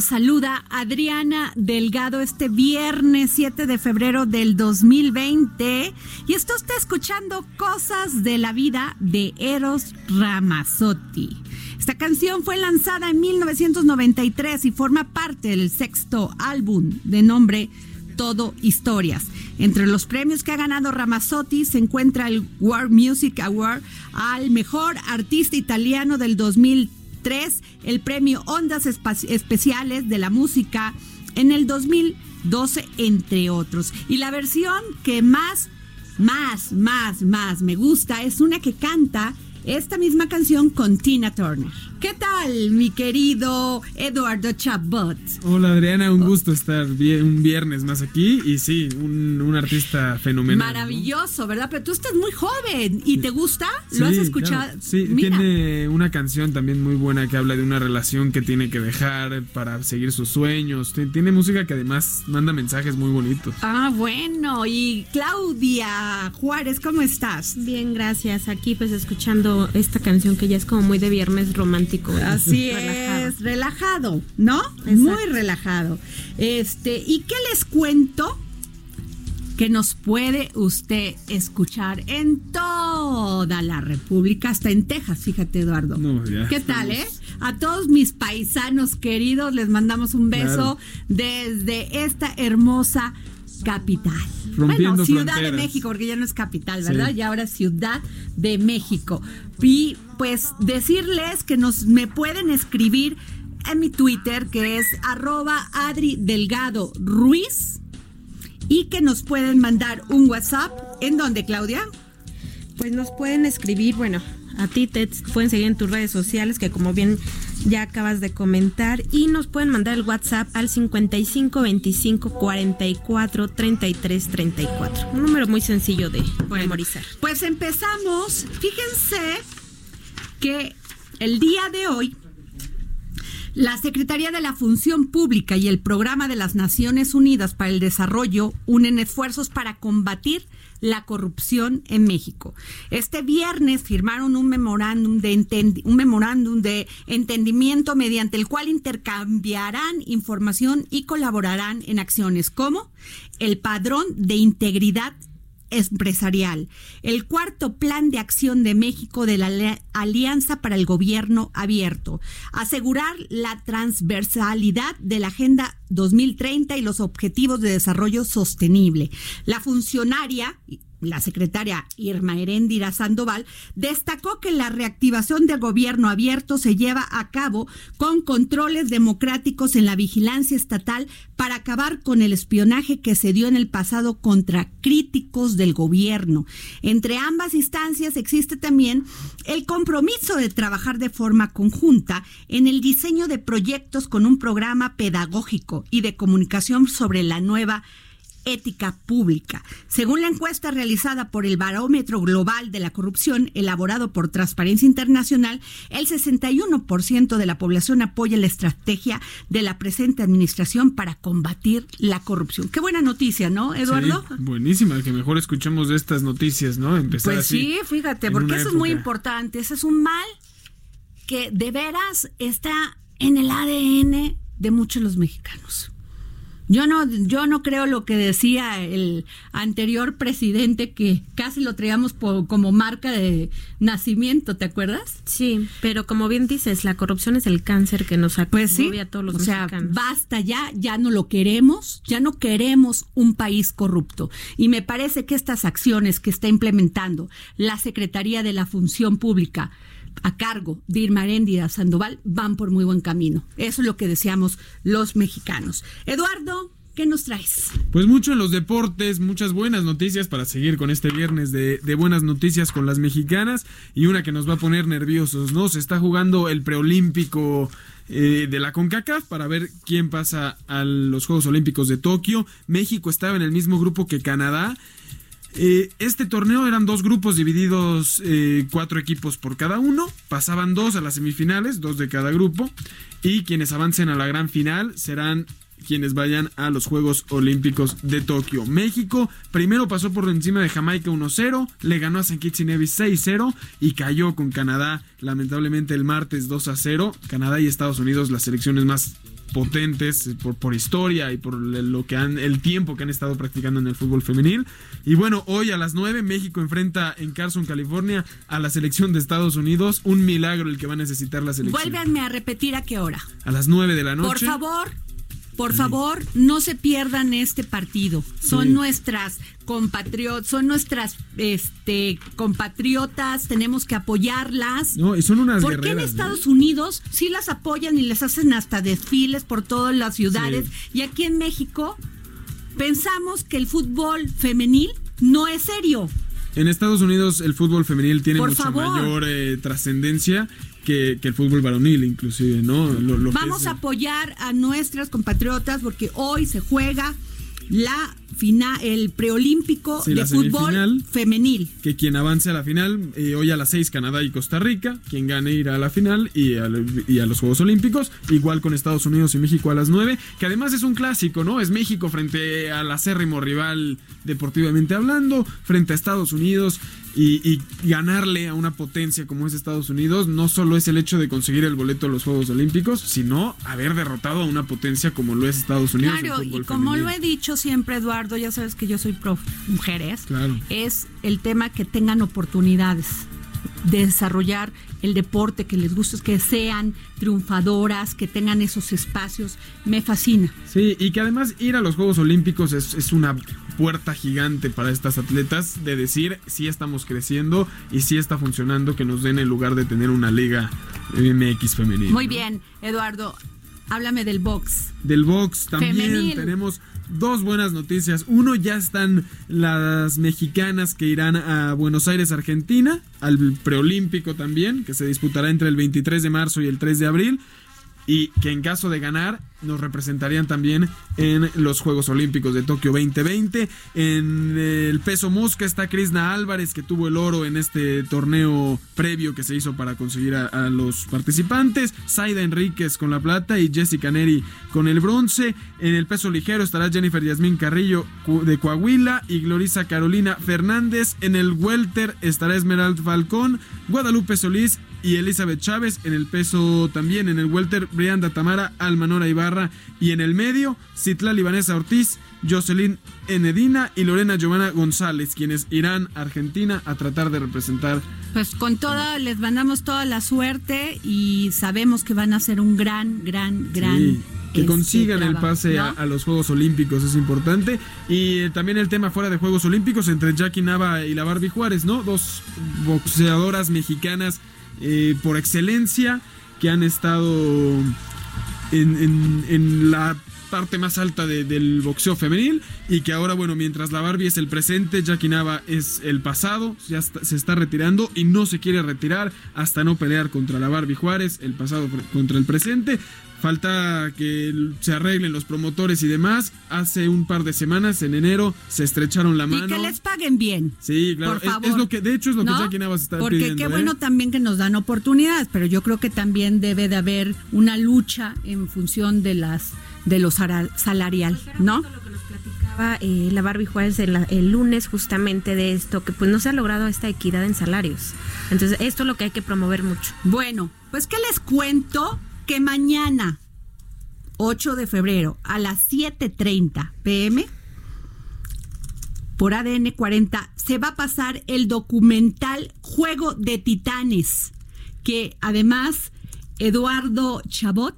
Saluda Adriana Delgado este viernes 7 de febrero del 2020 y esto está escuchando Cosas de la Vida de Eros Ramazzotti. Esta canción fue lanzada en 1993 y forma parte del sexto álbum de nombre Todo Historias. Entre los premios que ha ganado Ramazzotti se encuentra el World Music Award al mejor artista italiano del 2003, el premio Ondas Especiales de la Música en el 2012, entre otros. Y la versión que más, más, más, más me gusta es una que canta esta misma canción con Tina Turner. ¿Qué tal, mi querido Eduardo Chabot? Hola Adriana, un gusto estar un viernes más aquí y sí, un, un artista fenomenal. ¿no? Maravilloso, ¿verdad? Pero tú estás muy joven y te gusta, Sí, lo has claro. escuchado. Sí, Mira, tiene una canción también muy buena que habla de una relación que tiene que dejar para seguir sus sueños. Ti- Tiene música que además manda mensajes muy bonitos. Ah, bueno. Y Claudia Juárez, ¿cómo estás? Bien, gracias. Aquí pues escuchando esta canción que ya es como muy de viernes romántico. Así relajado. es, relajado, ¿no? Exacto. Muy relajado. Este, ¿y qué les cuento? Que nos puede usted escuchar en toda la República, hasta en Texas, fíjate, Eduardo. No, ya ¿Qué tal, eh? A todos mis paisanos queridos les mandamos un beso Claro. desde esta hermosa capital. Rompiendo bueno, Ciudad de. México, porque ya no es capital, ¿verdad? Sí. Y ahora Ciudad de México. Y pues decirles que nos me pueden escribir en mi Twitter, que es arroba Adri Delgado Ruiz, y que nos pueden mandar un WhatsApp. ¿En dónde, Claudia? Pues nos pueden escribir, bueno, a ti te pueden seguir en tus redes sociales, que como bien ya acabas de comentar, y nos pueden mandar el WhatsApp al 55 25 44 33 34. Un número muy sencillo de memorizar. Pues empezamos. Fíjense que el día de hoy La Secretaría de la Función Pública y el Programa de las Naciones Unidas para el Desarrollo unen esfuerzos para combatir la corrupción en México. Este viernes firmaron un memorándum de, un memorándum de entendimiento mediante el cual intercambiarán información y colaborarán en acciones como el padrón de integridad empresarial, el cuarto plan de acción de México de la Alianza para el Gobierno Abierto, asegurar la transversalidad de la Agenda 2030 y los Objetivos de Desarrollo Sostenible. La funcionaria la secretaria Irma Heréndira Sandoval, destacó que la reactivación del gobierno abierto se lleva a cabo con controles democráticos en la vigilancia estatal para acabar con el espionaje que se dio en el pasado contra críticos del gobierno. Entre ambas instancias existe también el compromiso de trabajar de forma conjunta en el diseño de proyectos con un programa pedagógico y de comunicación sobre la nueva ética pública. Según la encuesta realizada por el Barómetro Global de la Corrupción, elaborado por Transparencia Internacional, el 61% de la población apoya la estrategia de la presente administración para combatir la corrupción. Qué buena noticia, ¿no, Eduardo? buenísima, que mejor escuchemos de estas noticias, ¿no? Empezar pues sí, fíjate, porque eso es muy importante. Ese es un mal que de veras está en el ADN de muchos los mexicanos. Yo no, yo no creo lo que decía el anterior presidente que casi lo traíamos como marca de nacimiento, ¿te acuerdas? Sí, pero como bien dices, la corrupción es el cáncer que nos pues sí, a todos los o sea, basta ya, ya no lo queremos, ya no queremos un país corrupto. Y me parece que estas acciones que está implementando la Secretaría de la Función Pública, a cargo de Irma Aréndida Sandoval van por muy buen camino. Eso es lo que deseamos los mexicanos. Eduardo, ¿Qué nos traes? Pues mucho en los deportes, muchas buenas noticias para seguir con este viernes de, buenas noticias con las mexicanas y una que nos va a poner nerviosos, ¿no? Se está jugando el preolímpico eh, de la CONCACAF para ver quién pasa a los Juegos Olímpicos de Tokio. México estaba en el mismo grupo que Canadá eh, este torneo eran dos grupos divididos eh, cuatro equipos por cada uno. Pasaban dos a las semifinales, dos de cada grupo. Y quienes avancen a la gran final serán quienes vayan a los Juegos Olímpicos de Tokio. México primero pasó por encima de Jamaica 1-0, le ganó a San Kitts y Nevis 6-0 y cayó con Canadá lamentablemente el martes 2-0. Canadá y Estados Unidos las selecciones más potentes por, por historia y por lo que han el tiempo que han estado practicando en el fútbol femenil. Y bueno, hoy a las 9 México enfrenta en Carson, California a la selección de Estados Unidos, un milagro el que va a necesitar la selección. Vuélvanme a repetir a qué hora. A las 9 de la noche. Por favor. Por favor, no se pierdan este partido. Son nuestras compatriotas, son nuestras este, compatriotas, tenemos que apoyarlas. No, y son unas ¿Por qué en Estados Unidos sí las apoyan y les hacen hasta desfiles por todas las ciudades? Y aquí en México pensamos que el fútbol femenil no es serio. En Estados Unidos el fútbol femenil tiene mucha mayor eh, trascendencia que, el fútbol varonil, inclusive, ¿no? Vamos a apoyar a nuestras compatriotas porque hoy se juega la final, el preolímpico de fútbol femenil. Que quien avance a la final, eh, hoy a las 6 Canadá y Costa Rica, quien gane irá a la final y a, y a, los Juegos Olímpicos, igual con Estados Unidos y México a las 9, que además es un clásico, ¿no? Es México frente al acérrimo rival deportivamente hablando, frente a Estados Unidos y, ganarle a una potencia como es Estados Unidos no solo es el hecho de conseguir el boleto a los Juegos Olímpicos, sino haber derrotado a una potencia como lo es Estados Unidos. Claro, y como lo he dicho siempre, Eduardo, ya sabes que yo soy pro mujeres, es el tema que tengan oportunidades de desarrollar el deporte que les gusta, que sean triunfadoras, que tengan esos espacios, me fascina. Sí, y que además ir a los Juegos Olímpicos es, es una puerta gigante para estas atletas de decir si estamos creciendo y si está funcionando que nos den el lugar de tener una liga MX femenina. Muy bien, Eduardo. Háblame del box. Del box también tenemos dos buenas noticias. Uno, ya están las mexicanas que irán a Buenos Aires, Argentina, al preolímpico también, que se disputará entre el 23 de marzo y el 3 de abril. Y que en caso de ganar nos representarían también en los Juegos Olímpicos de Tokio 2020. En el peso mosca está Krishna Álvarez, que tuvo el oro en este torneo previo que se hizo para conseguir a, a los participantes. Zaida Enríquez con la plata y Jessica Neri con el bronce. En el peso ligero estará Jennifer Yasmín Carrillo de Coahuila y Glorisa Carolina Fernández. En el welter estará Esmeralda Falcón, Guadalupe Solís y Elizabeth Chávez. En el peso también, en el welter, Brianda Tamara, Almanora Ibarra. Y en el medio, Citlali Vanessa Ortiz, Jocelyn Enedina y Lorena Giovanna González, quienes irán a Argentina a tratar de representar. Pues con toda, les mandamos toda la suerte y sabemos que van a hacer un gran, gran, gran. Sí, que este, consigan el pase a los Juegos Olímpicos es importante. Y eh, también el tema fuera de Juegos Olímpicos entre Jackie Nava y la Barbie Juárez, ¿no? Dos boxeadoras mexicanas eh, por excelencia que han estado en, en- la parte más alta de- del boxeo femenil y que ahora, bueno, mientras la Barbie es el presente, Jackie Nava es el pasado, ya se está retirando y no se quiere retirar hasta no pelear contra la Barbie Juárez, el pasado contra el presente. Falta que se arreglen los promotores y demás. Hace un par de semanas, en enero, se estrecharon la mano. Y que les paguen bien. Sí, claro. Por es- favor. Es, lo que, de hecho, es lo ¿No? que Jackie Navas está Porque pidiendo. qué ¿eh? bueno también que nos dan oportunidades, pero yo creo que también debe de haber una lucha en función de las de lo salarial, ¿no? Lo que nos platicaba eh, la Barbie Juárez el, el lunes justamente de esto, que pues no se ha logrado esta equidad en salarios. Entonces, esto es lo que hay que promover mucho. Bueno, pues que les cuento que mañana, 8 de febrero, a las 7.30 pm, por ADN 40, se va a pasar el documental Juego de Titanes, que además Eduardo Chabot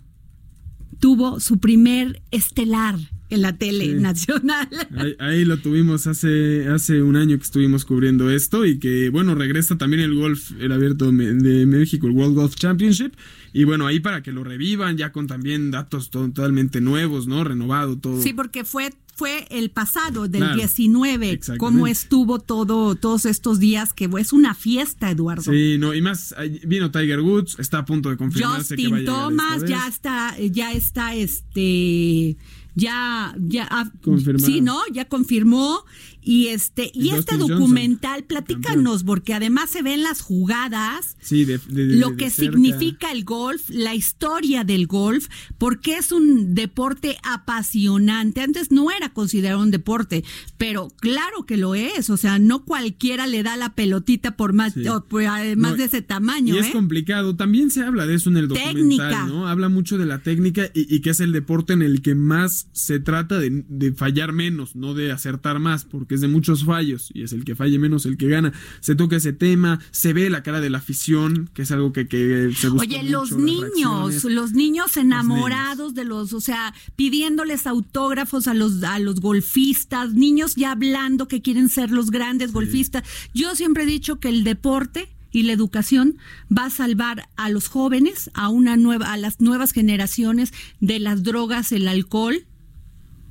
tuvo su primer estelar en la tele Sí. nacional. Ahí, ahí lo tuvimos hace, hace un año que estuvimos cubriendo esto y que, bueno, regresa también el golf, el abierto de México, el World Golf Championship. Y bueno, ahí para que lo revivan, ya con también datos totalmente nuevos, ¿no? Renovado todo. Sí, porque fue fue el pasado del Claro, 19, exactamente. cómo estuvo todo todos estos días que es una fiesta, Eduardo. Sí, no, y más, vino Tiger Woods, está a punto de confirmarse que va a Justin esta Thomas vez. ya está ya está este ya ya ah, sí, ¿no? Ya confirmó y este y, Y este documental Johnson, platícanos porque además se ven las jugadas Sí, de, de- de- lo que significa el golf, la historia del golf, porque es un deporte apasionante. Antes no era considerado un deporte, pero claro que lo es. O sea, no cualquiera le da la pelotita por más, Sí. o por- además No, de ese tamaño. Y es ¿eh? complicado. También se habla de eso en el documental, Técnica. ¿no? Habla mucho de la técnica y, y que es el deporte en el que más se trata de, de fallar menos, no de acertar más, porque es de muchos fallos y es el que falle menos el que gana. Se toca ese tema, se ve la cara de la afición, que es algo que, que se busca Oye, mucho, los niños, los niños enamorados de los, o sea, pidiéndoles autógrafos a los a los golfistas, niños ya hablando que quieren ser los grandes golfistas. Yo siempre he dicho que el deporte y la educación va a salvar a los jóvenes, a una nueva a las nuevas generaciones de las drogas, el alcohol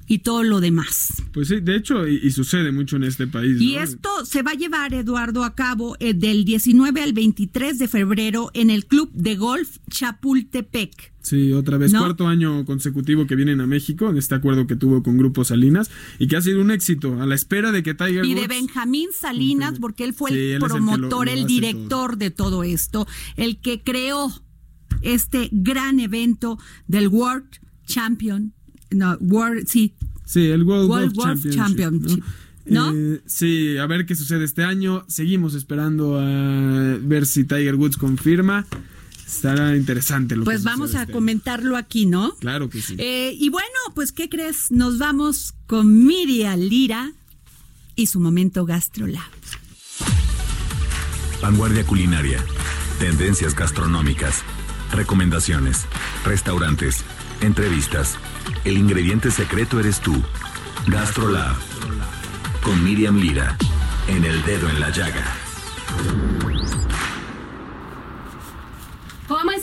y todo lo demás. Pues sí, de hecho, y, y sucede mucho en este país. Y ¿no? esto se va a llevar, Eduardo, a cabo eh, del 19 al 23 de febrero en el Club de Golf Chapultepec. Sí, otra vez, ¿No? cuarto año consecutivo que vienen a México, en este acuerdo que tuvo con Grupo Salinas, y que ha sido un éxito, a la espera de que Tiger Y de Benjamín Salinas, porque él fue Sí, él es el lo- promotor, lo el, director de todo esto, el que creó este gran evento del World Champion, no, World, sí, Sí, el World, World Golf Championship. Championship, ¿no? Eh, sí, a ver qué sucede este año. Seguimos esperando a ver si Tiger Woods confirma. Estará interesante lo que pues vamos a este año. comentarlo aquí, ¿no? Claro que sí. Eh, y bueno, pues, ¿qué crees? Nos vamos con Miriam Lira y su momento GastroLab. Vanguardia culinaria. Tendencias gastronómicas. Recomendaciones. Restaurantes. Entrevistas. El ingrediente secreto eres tú. Gastrolab. Con Miriam Lira. En el dedo en la llaga.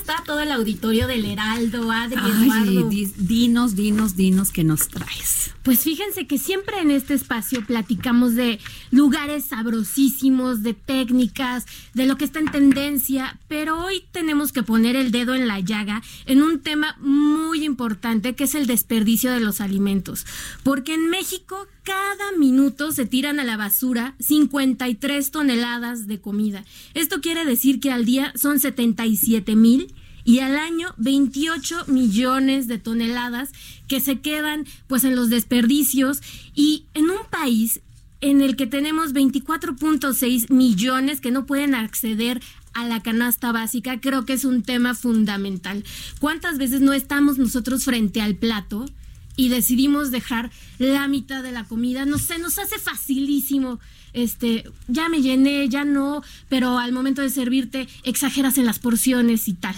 Está todo el auditorio del Heraldo, Adri, Eduardo. di- dinos, dinos, dinos que nos traes. Pues fíjense que siempre en este espacio platicamos de lugares sabrosísimos, de técnicas, de lo que está en tendencia, pero hoy tenemos que poner el dedo en la llaga en un tema muy importante que es el desperdicio de los alimentos. Porque en México cada minuto se tiran a la basura 53 toneladas de comida. Esto quiere decir que al día son 77 mil y al año 28 millones de toneladas que se quedan pues en los desperdicios y en un país en el que tenemos 24.6 millones que no pueden acceder a la canasta básica, creo que es un tema fundamental. ¿Cuántas veces no estamos nosotros frente al plato y decidimos dejar la mitad de la comida? No sé, nos hace facilísimo este, ya me llené, ya no, pero al momento de servirte exageras en las porciones y tal.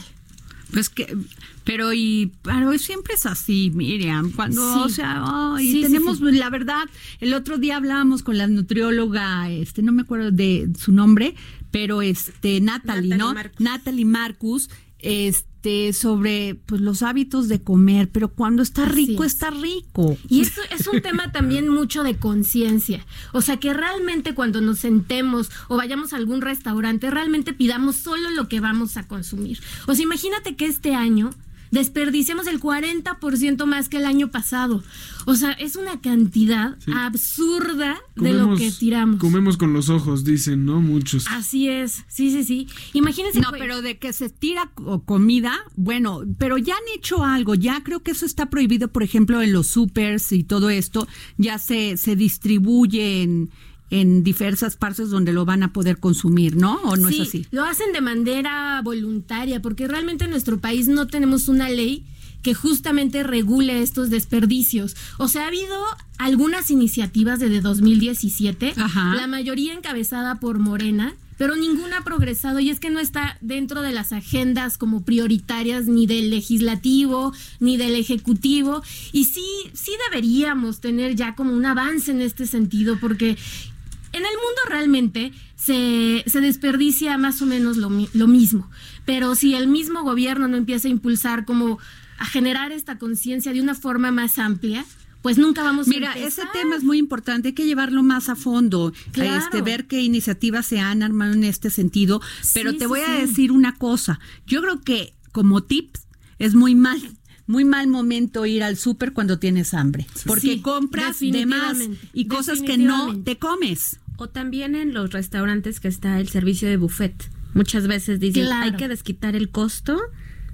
Pues que, pero y pero siempre es así, Miriam. Cuando, Sí. o sea, Sí, sí, tenemos, sí. la verdad, el otro día hablábamos con la nutrióloga, este, no me acuerdo de su nombre, pero este, Natalie, Natalie ¿no? Marcus. Natalie Marcus, este, sobre pues los hábitos de comer, pero cuando está rico, es. está rico. Y eso es un tema también mucho de conciencia. O sea, que realmente cuando nos sentemos o vayamos a algún restaurante, realmente pidamos solo lo que vamos a consumir. O sea, imagínate que este año desperdiciemos el 40% más que el año pasado. O sea, es una cantidad Sí. absurda de lo que tiramos. Comemos con los ojos, dicen, ¿no? Muchos. Así es, sí, sí, sí. Imagínense. No, pues, pero de que se tira co- comida, bueno, pero ya han hecho algo, ya creo que eso está prohibido, por ejemplo, en los supers y todo esto, ya se, se distribuye en, en diversas partes donde lo van a poder consumir, ¿no? ¿O no sí, es así? Lo hacen de manera voluntaria, porque realmente en nuestro país no tenemos una ley que justamente regule estos desperdicios. O sea, ha habido algunas iniciativas desde 2017, Ajá. la mayoría encabezada por Morena, pero ninguna ha progresado y es que no está dentro de las agendas como prioritarias ni del legislativo ni del ejecutivo y sí sí deberíamos tener ya como un avance en este sentido porque en el mundo realmente se, se desperdicia más o menos lo, lo mismo, pero si el mismo gobierno no empieza a impulsar como a generar esta conciencia de una forma más amplia, pues nunca vamos Mira, a empezar. ese tema es muy importante, hay que llevarlo más a fondo, Claro. este, ver qué iniciativas se han armado en este sentido. Pero Sí, te sí, voy a sí. decir una cosa, yo creo que como tips es muy mal, muy mal momento ir al súper cuando tienes hambre, porque Sí, compras de más y cosas que no te comes. O también en los restaurantes que está el servicio de buffet. Muchas veces dicen, Claro. hay que desquitar el costo,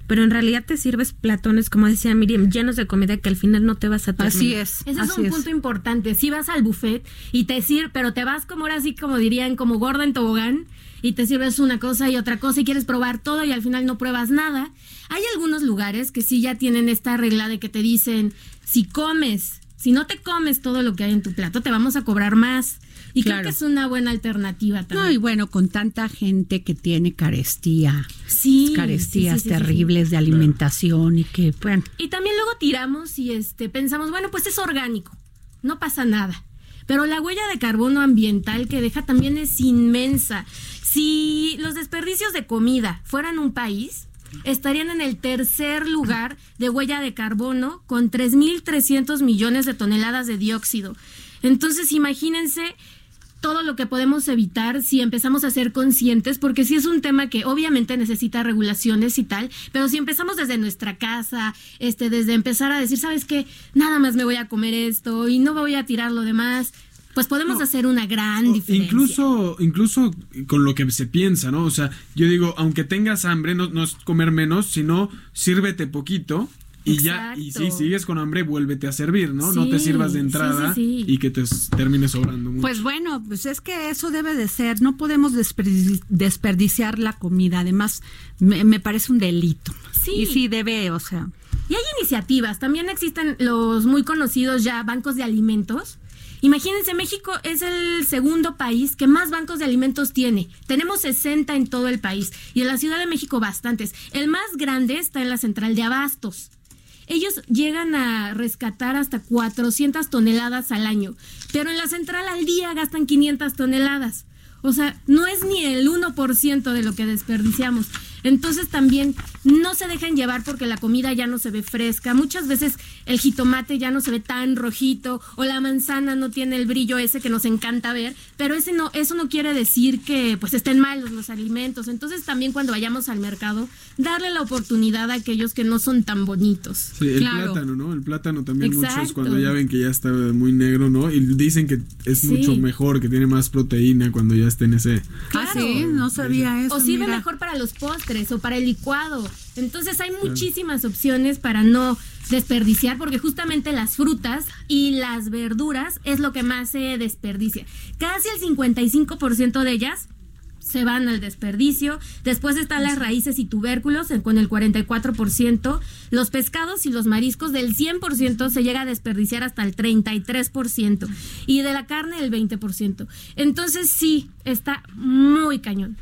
pero en realidad te sirves platones, como decía Miriam, llenos de comida que al final no te vas a terminar. Así es. Ese es un punto importante. Si vas al buffet y te sirve, pero te vas como ahora sí, como dirían, como gorda en tobogán, y te sirves una cosa y otra cosa y quieres probar todo y al final no pruebas nada. Hay algunos lugares que sí ya tienen esta regla de que te dicen, si comes, si no te comes todo lo que hay en tu plato, te vamos a cobrar más. Y Claro. creo que es una buena alternativa No, también. y bueno, con tanta gente que tiene carestía, sí, carestías sí, sí, sí, sí. terribles de alimentación y que, bueno, Y también luego tiramos y este pensamos, bueno, pues es orgánico, no pasa nada. Pero la huella de carbono ambiental que deja también es inmensa. Si los desperdicios de comida fueran un país, estarían en el tercer lugar de huella de carbono con 3.300 millones de toneladas de dióxido. Entonces, imagínense todo lo que podemos evitar si empezamos a ser conscientes, porque sí es un tema que obviamente necesita regulaciones y tal, pero si empezamos desde nuestra casa, este, desde empezar a decir, ¿sabes qué? Nada más me voy a comer esto y no voy a tirar lo demás, pues podemos hacer una gran diferencia. Incluso, incluso con lo que se piensa, ¿no? O sea, yo digo, aunque tengas hambre, no, no es comer menos, sino sírvete poquito y ya, y si sigues con hambre, vuélvete a servir, ¿no? no te sirvas de entrada sí, sí. y que te termine sobrando mucho. Pues bueno, pues es que eso debe de ser, no podemos desperdi- desperdiciar la comida, además me, me parece un delito. Sí. Y sí debe, o sea, Y hay iniciativas, también existen los muy conocidos ya bancos de alimentos. Imagínense, México es el segundo país que más bancos de alimentos tiene. Tenemos 60 en todo el país y en la Ciudad de México bastantes. El más grande está en la central de Abastos. Ellos llegan a rescatar hasta 400 toneladas al año, pero en la central al día gastan 500 toneladas. O sea, no es ni el 1% de lo que desperdiciamos. Entonces también no se dejen llevar porque la comida ya no se ve fresca. Muchas veces el jitomate ya no se ve tan rojito o la manzana no tiene el brillo ese que nos encanta ver, pero ese no, eso no quiere decir que pues estén malos los alimentos. Entonces también cuando vayamos al mercado, darle la oportunidad a aquellos que no son tan bonitos. Sí, el plátano, ¿no? El plátano también muchos cuando ya ven que ya está muy negro, ¿no? Y dicen que es mucho mejor, que tiene más proteína cuando ya esté en ese... Ah, sí, no sabía eso. O sirve mejor para los postres o para el licuado. Entonces hay muchísimas opciones para no desperdiciar porque justamente las frutas y las verduras es lo que más se desperdicia. Casi el 55% de ellas se van al desperdicio. Después están las raíces y tubérculos con el 44%. Los pescados y los mariscos del 100% se llega a desperdiciar hasta el 33%. Y de la carne el 20%. Entonces sí, está muy cañón.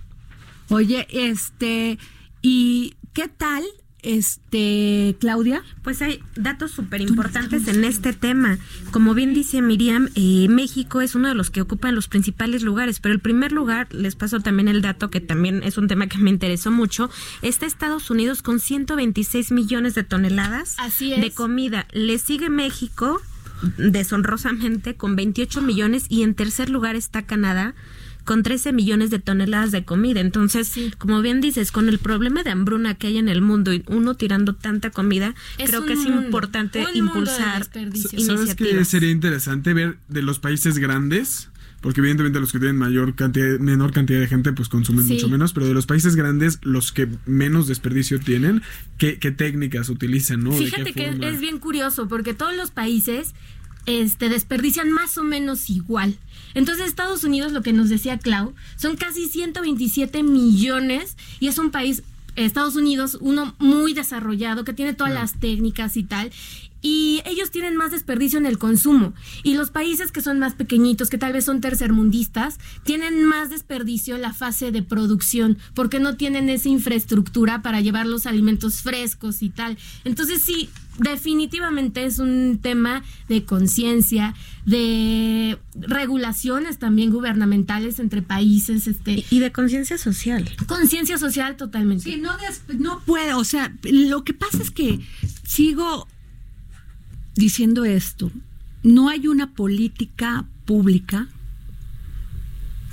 Oye, este, ¿y qué tal este, Claudia. Pues hay datos súper importantes en este tema. Como bien dice Miriam, eh, México es uno de los que ocupan los principales lugares, pero el primer lugar, les paso también el dato que también es un tema que me interesó mucho, está Estados Unidos con 126 millones de toneladas de comida. Le sigue México deshonrosamente con 28 millones y en tercer lugar está Canadá con 13 millones de toneladas de comida. Entonces, como bien dices, con el problema de hambruna que hay en el mundo y uno tirando tanta comida, creo que es importante impulsar ¿Sabes qué sería interesante ver de los países grandes? porque evidentemente los que tienen mayor cantidad, menor cantidad de gente, pues consumen mucho menos, pero de los países grandes, los que menos desperdicio tienen, ¿qué, técnicas utilizan, no? Fíjate que es bien curioso, porque todos los países este, desperdician más o menos igual. Entonces Estados Unidos, lo que nos decía Clau, son casi 127 millones y es un país Estados Unidos, uno muy desarrollado, que tiene todas las técnicas y tal, y ellos tienen más desperdicio en el consumo. Y los países que son más pequeñitos, que tal vez son tercermundistas, tienen más desperdicio en la fase de producción, porque no tienen esa infraestructura para llevar los alimentos frescos y tal. Entonces sí, definitivamente es un tema de conciencia, de regulaciones también gubernamentales entre países, este y de conciencia social. Conciencia social totalmente. Sí, no no puede, o sea, lo que pasa es que sigo diciendo esto, no hay una política pública,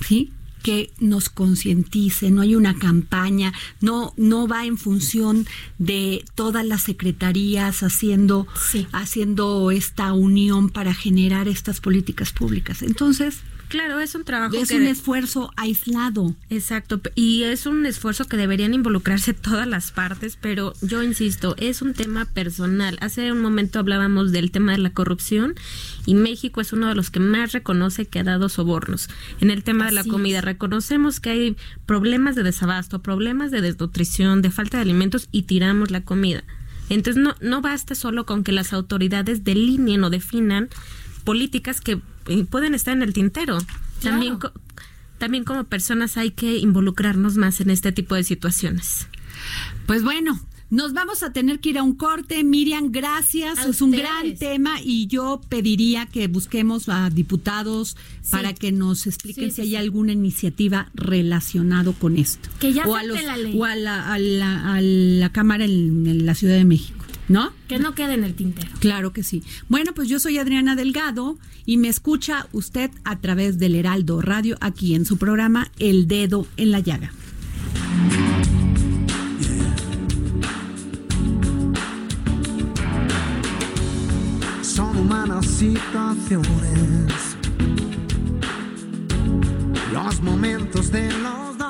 ¿sí? Que nos concientice, no hay una campaña, no, no va en función de todas las secretarías haciendo, haciendo esta unión para generar estas políticas públicas. Entonces, Claro, es un trabajo. Es un esfuerzo aislado. Exacto, y es un esfuerzo que deberían involucrarse todas las partes, pero yo insisto, es un tema personal. Hace un momento hablábamos del tema de la corrupción y México es uno de los que más reconoce que ha dado sobornos. En el tema de la comida, reconocemos que hay problemas de desabasto, problemas de desnutrición, de falta de alimentos y tiramos la comida. Entonces no, no basta solo con que las autoridades delineen o definan políticas que pueden estar en el tintero. También, también como personas hay que involucrarnos más en este tipo de situaciones. Pues bueno, nos vamos a tener que ir a un corte. Miriam, gracias. es un gran tema y yo pediría que busquemos a diputados para que nos expliquen si hay alguna iniciativa relacionado con esto. Que ya o a, la ley. o a la, a la, Cámara en la Ciudad de México. ¿No? Que no quede en el tintero. Claro que sí. Bueno, pues yo soy Adriana Delgado y me escucha usted a través del Heraldo Radio aquí en su programa El Dedo en la Llaga. Son humanas situaciones, los momentos de los dos.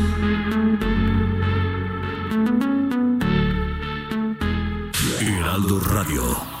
Radio.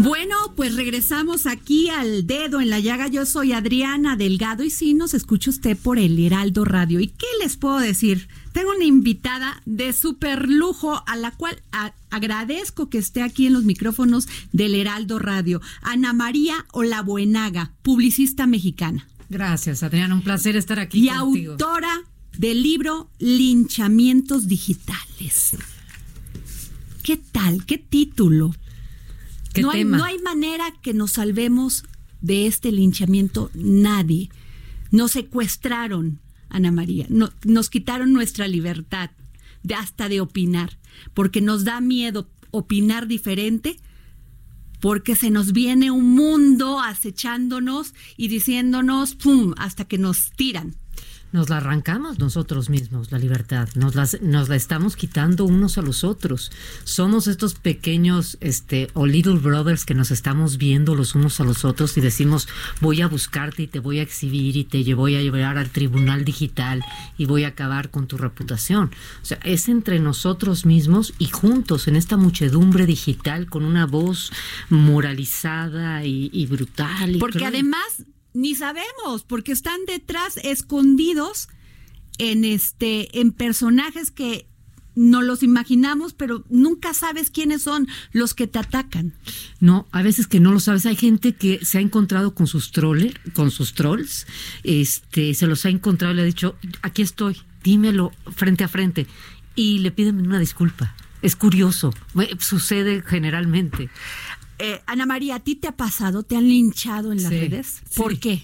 Bueno, pues regresamos aquí al dedo en la llaga. Yo soy Adriana Delgado y sí nos escucha usted por el Heraldo Radio. ¿Y qué les puedo decir? Tengo una invitada de súper lujo a la cual agradezco que esté aquí en los micrófonos del Heraldo Radio. Ana María Olabuenaga, publicista mexicana. Gracias, Adriana. Un placer estar aquí. Y autora del libro Linchamientos Digitales. ¿Qué tal? ¿Qué título? No, Hay, no hay manera que nos salvemos de este linchamiento, nadie. Nos secuestraron, Ana María, nos quitaron nuestra libertad de hasta de opinar, porque nos da miedo opinar diferente, porque se nos viene un mundo acechándonos y diciéndonos, ¡pum!, hasta que nos tiran nos la arrancamos nosotros mismos, la libertad, nos, nos la estamos quitando unos a los otros. Somos estos pequeños, este, o little brothers que nos estamos viendo los unos a los otros y decimos, voy a buscarte y te voy a exhibir y te voy a llevar al tribunal digital y voy a acabar con tu reputación. O sea, es entre nosotros mismos y juntos en esta muchedumbre digital con una voz moralizada y, brutal. Porque además ni sabemos, porque están detrás escondidos en este en personajes que no los imaginamos, pero nunca sabes quiénes son los que te atacan. No, a veces que no lo sabes. Hay gente que se ha encontrado con sus troller, con sus trolls, este, se los ha encontrado y le ha dicho, aquí estoy, dímelo frente a frente. Y le piden una disculpa. Es curioso, sucede generalmente. Eh, Ana María, ¿a ti te ha pasado? ¿Te han linchado en las redes? ¿Por qué?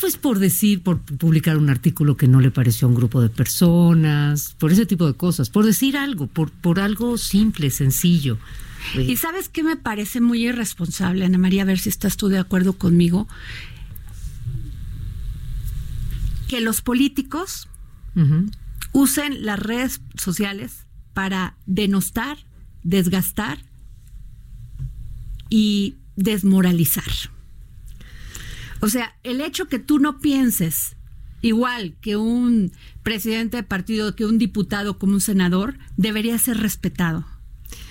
Pues por decir, por publicar un artículo que no le pareció a un grupo de personas, por ese tipo de cosas, por decir algo, por, por algo simple, sencillo. Y sabes qué me parece muy irresponsable, Ana María, a ver si estás tú de acuerdo conmigo, que los políticos usen las redes sociales para denostar, desgastar y desmoralizar. O sea, el hecho que tú no pienses igual que un presidente de partido, que un diputado, como un senador, debería ser respetado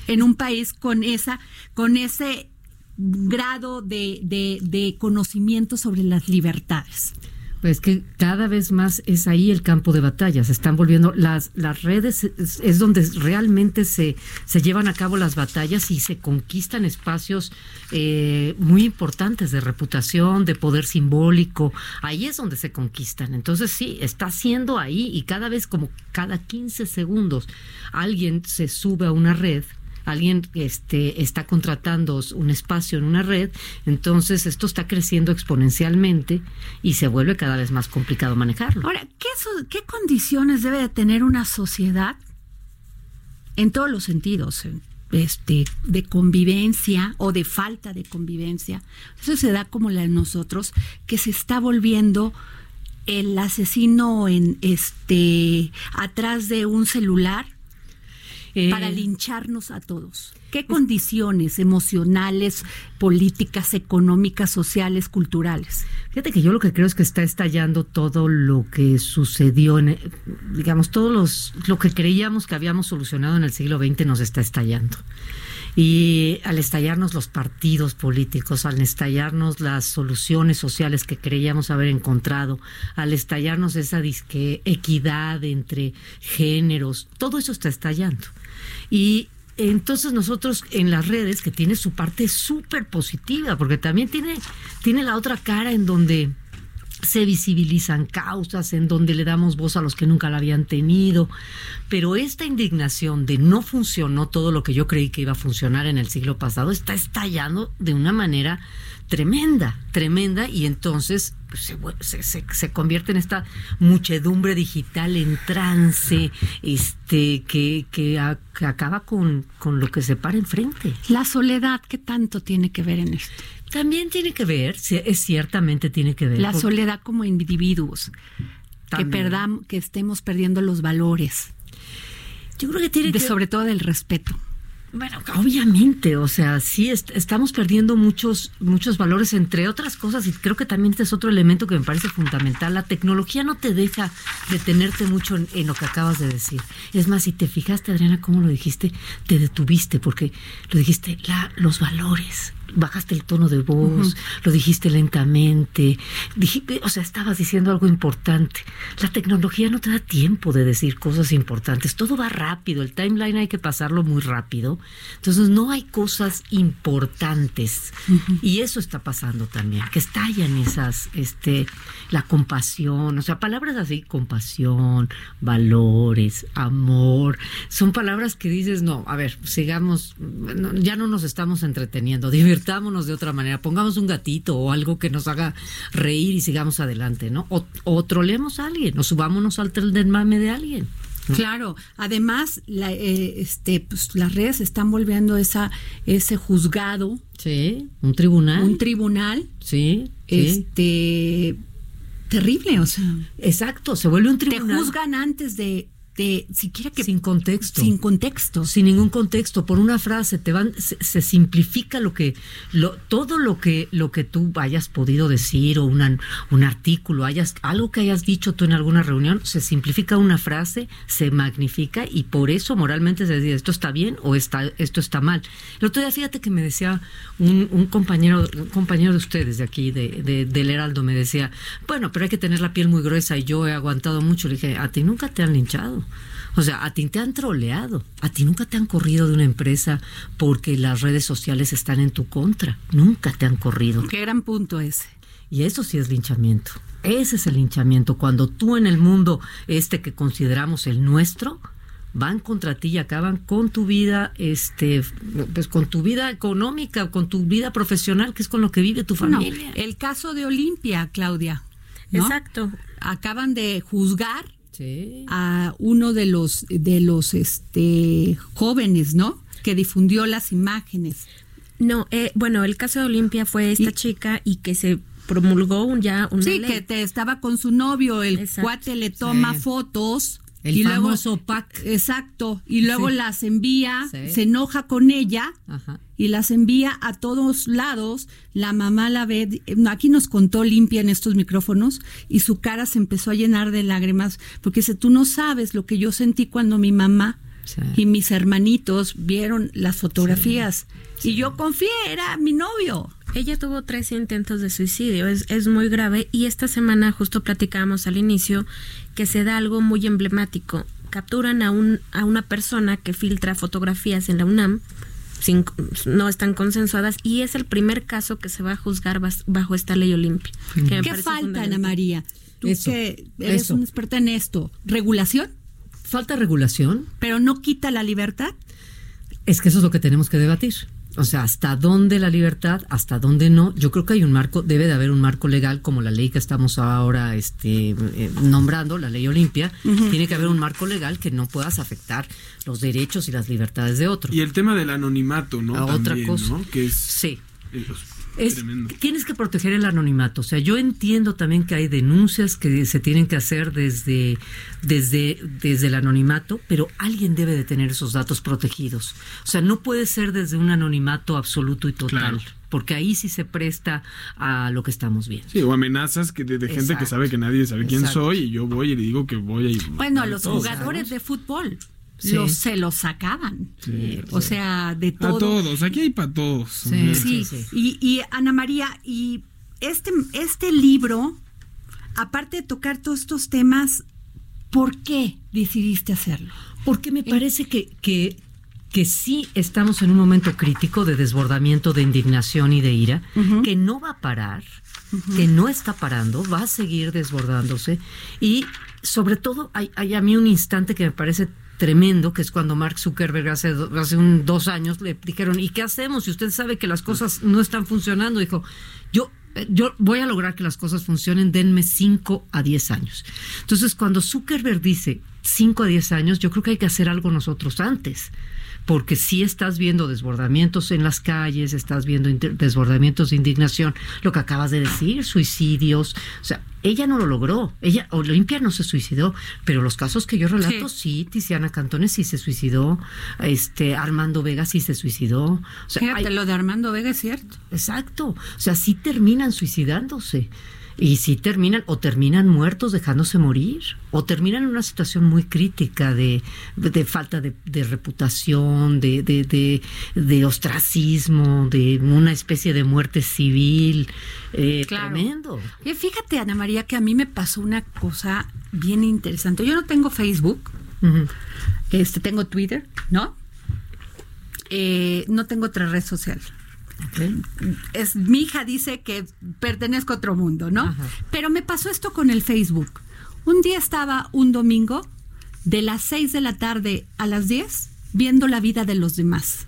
en un país con esa, con ese grado de, de conocimiento sobre las libertades. Pues que cada vez más es ahí el campo de batalla. Se están volviendo las, las redes, es, donde realmente se, se llevan a cabo las batallas y se conquistan espacios eh, muy importantes de reputación, de poder simbólico. Ahí es donde se conquistan. Entonces sí, está siendo ahí y cada vez como cada 15 segundos alguien se sube a una red alguien este, está contratando un espacio en una red, entonces esto está creciendo exponencialmente y se vuelve cada vez más complicado manejarlo. Ahora, ¿qué, qué condiciones debe de tener una sociedad en todos los sentidos? Este, de convivencia o de falta de convivencia. Eso se da como la de nosotros, que se está volviendo el asesino en este atrás de un celular para eh, lincharnos a todos? ¿Qué condiciones emocionales, políticas, económicas, sociales, culturales? Fíjate que yo lo que creo es que está estallando todo lo que sucedió en, digamos, todos los, lo que creíamos que habíamos solucionado en el siglo XX nos está estallando. Y al estallarnos los partidos políticos, al estallarnos las soluciones sociales que creíamos haber encontrado, al estallarnos esa disque equidad entre géneros, todo eso está estallando. Y entonces nosotros en las redes, que tiene su parte súper positiva, porque también tiene, tiene la otra cara en donde se visibilizan causas en donde le damos voz a los que nunca la habían tenido, pero esta indignación de no funcionó todo lo que yo creí que iba a funcionar en el siglo pasado está estallando de una manera tremenda, tremenda, y entonces pues, se, se, se, convierte en esta muchedumbre digital en trance, este, que, que, que acaba con, con lo que se para enfrente. La soledad, ¿qué tanto tiene que ver en esto? También tiene que ver, ciertamente tiene que ver. La soledad como individuos, que perdamos, que estemos perdiendo los valores. Yo creo que tiene de, que sobre todo el respeto. Bueno, obviamente, o sea, sí est estamos perdiendo muchos muchos valores entre otras cosas y creo que también este es otro elemento que me parece fundamental. La tecnología no te deja detenerte mucho en, en, lo que acabas de decir. Es más, si te fijaste, Adriana, cómo lo dijiste, te detuviste porque lo dijiste, la, los valores, bajaste el tono de voz, uh -huh. lo dijiste lentamente, dijiste, o sea, estabas diciendo algo importante. La tecnología no te da tiempo de decir cosas importantes, todo va rápido, el timeline hay que pasarlo muy rápido, entonces no hay cosas importantes uh -huh. y eso está pasando también, que estallan esas, este, la compasión, o sea, palabras así, compasión, valores, amor, son palabras que dices, no, a ver, sigamos, ya no nos estamos entreteniendo, divirtámonos de otra manera, pongamos un gatito o algo que nos haga reír y sigamos adelante, ¿no? O, o trolemos a alguien, o subámonos al tren del mame de alguien. ¿no? Claro, además la, eh, este, pues, las redes están volviendo esa, ese juzgado. Sí, un tribunal. Un tribunal. Sí. Este terrible, o sea. Exacto, se vuelve un tribunal. Te juzgan antes de, de siquiera que sin contexto. sin contexto sin ningún contexto. Por una frase te van se, se, simplifica lo que lo todo lo que lo que tú hayas podido decir o una, un artículo hayas algo que hayas dicho tú en alguna reunión se simplifica una frase se magnifica y por eso moralmente se dice esto está bien o está esto está mal. El otro día fíjate que me decía un, un compañero un compañero de ustedes de aquí de, de, del Heraldo me decía bueno pero hay que tener la piel muy gruesa y yo he aguantado mucho le dije a ti nunca te han linchado o sea, a ti te han troleado, a ti nunca te han corrido de una empresa porque las redes sociales están en tu contra, nunca te han corrido. Qué gran punto ese. Y eso sí es linchamiento. Ese es el linchamiento. Cuando tú en el mundo este que consideramos el nuestro, van contra ti y acaban con tu vida, este, pues con tu vida económica, con tu vida profesional, que es con lo que vive tu familia. No, el caso de Olimpia, Claudia. ¿no? Exacto. Acaban de juzgar Sí. a uno de los de los este jóvenes, ¿no? Que difundió las imágenes. No, eh, bueno, el caso de Olimpia fue esta y, chica y que se promulgó un, ya una sí, ley. que te estaba con su novio, el Exacto. cuate le toma sí. fotos. El y famoso luego, pack. Exacto. Y luego sí. las envía, sí. se enoja con ella Ajá. y las envía a todos lados. La mamá la ve, aquí nos contó limpia en estos micrófonos y su cara se empezó a llenar de lágrimas porque dice, tú no sabes lo que yo sentí cuando mi mamá sí. y mis hermanitos vieron las fotografías. Y yo confié, era mi novio. Ella tuvo tres intentos de suicidio, es, es muy grave y esta semana justo platicábamos al inicio que se da algo muy emblemático. Capturan a, un, a una persona que filtra fotografías en la UNAM, sin, no están consensuadas, y es el primer caso que se va a juzgar bajo esta ley Olimpia. ¿Qué falta, Ana María? Tú eso, que eres eso. una experta en esto. ¿Regulación? Falta regulación. ¿Pero no quita la libertad? Es que eso es lo que tenemos que debatir. O sea, hasta dónde la libertad, hasta dónde no. Yo creo que hay un marco, debe de haber un marco legal como la ley que estamos ahora este, eh, nombrando, la ley Olimpia. Uh -huh. Tiene que haber un marco legal que no puedas afectar los derechos y las libertades de otro. Y el tema del anonimato, ¿no? A También, otra cosa. ¿no? Que es, sí. Es, es, tienes que proteger el anonimato. O sea, yo entiendo también que hay denuncias que se tienen que hacer desde, desde, desde el anonimato, pero alguien debe de tener esos datos protegidos. O sea, no puede ser desde un anonimato absoluto y total. Claro porque ahí sí se presta a lo que estamos viendo. Sí, o amenazas que de, de gente que sabe que nadie sabe quién Exacto. soy y yo voy y le digo que voy a ir. Bueno, los jugadores de fútbol sí. los, se los sacaban. Sí, o sí. sea, de todo. A todos, aquí hay para todos. Sí, y, y, Ana María, y este, este libro, aparte de tocar todos estos temas, ¿por qué decidiste hacerlo? Porque me parece que, que que sí estamos en un momento crítico de desbordamiento de indignación y de ira, que no va a parar, que no está parando, va a seguir desbordándose y sobre todo hay, hay a mí un instante que me parece tremendo, que es cuando Mark Zuckerberg hace, hace un, dos años le dijeron, ¿y qué hacemos? Si usted sabe que las cosas no están funcionando, dijo, yo yo voy a lograr que las cosas funcionen, denme 5 a 10 años. Entonces, cuando Zuckerberg dice 5 a 10 años, yo creo que hay que hacer algo nosotros antes porque si estás viendo desbordamientos en las calles, estás viendo desbordamientos de indignación, lo que acabas de decir, suicidios, o sea, ella no lo logró, ella, Olimpia no se suicidó, pero los casos que yo relato, sí, Tiziana Cantones sí se suicidó, este, Armando Vega sí se suicidó. O sea, Fíjate, lo de Armando Vega es cierto. Exacto, o sea, sí terminan suicidándose. Y si terminan, o terminan muertos dejándose morir, o terminan en una situación muy crítica de, de falta de, reputación, de, de, de, ostracismo, de una especie de muerte civil. Eh, Tremendo. Y fíjate, Ana María, que a mí me pasó una cosa bien interesante. Yo no tengo Facebook, este, tengo Twitter, ¿no? Eh, no tengo otra red social. Es, mi hija dice que pertenezco a otro mundo, ¿no? Pero me pasó esto con el Facebook. Un día estaba un domingo de las 6 de la tarde a las 10 viendo la vida de los demás.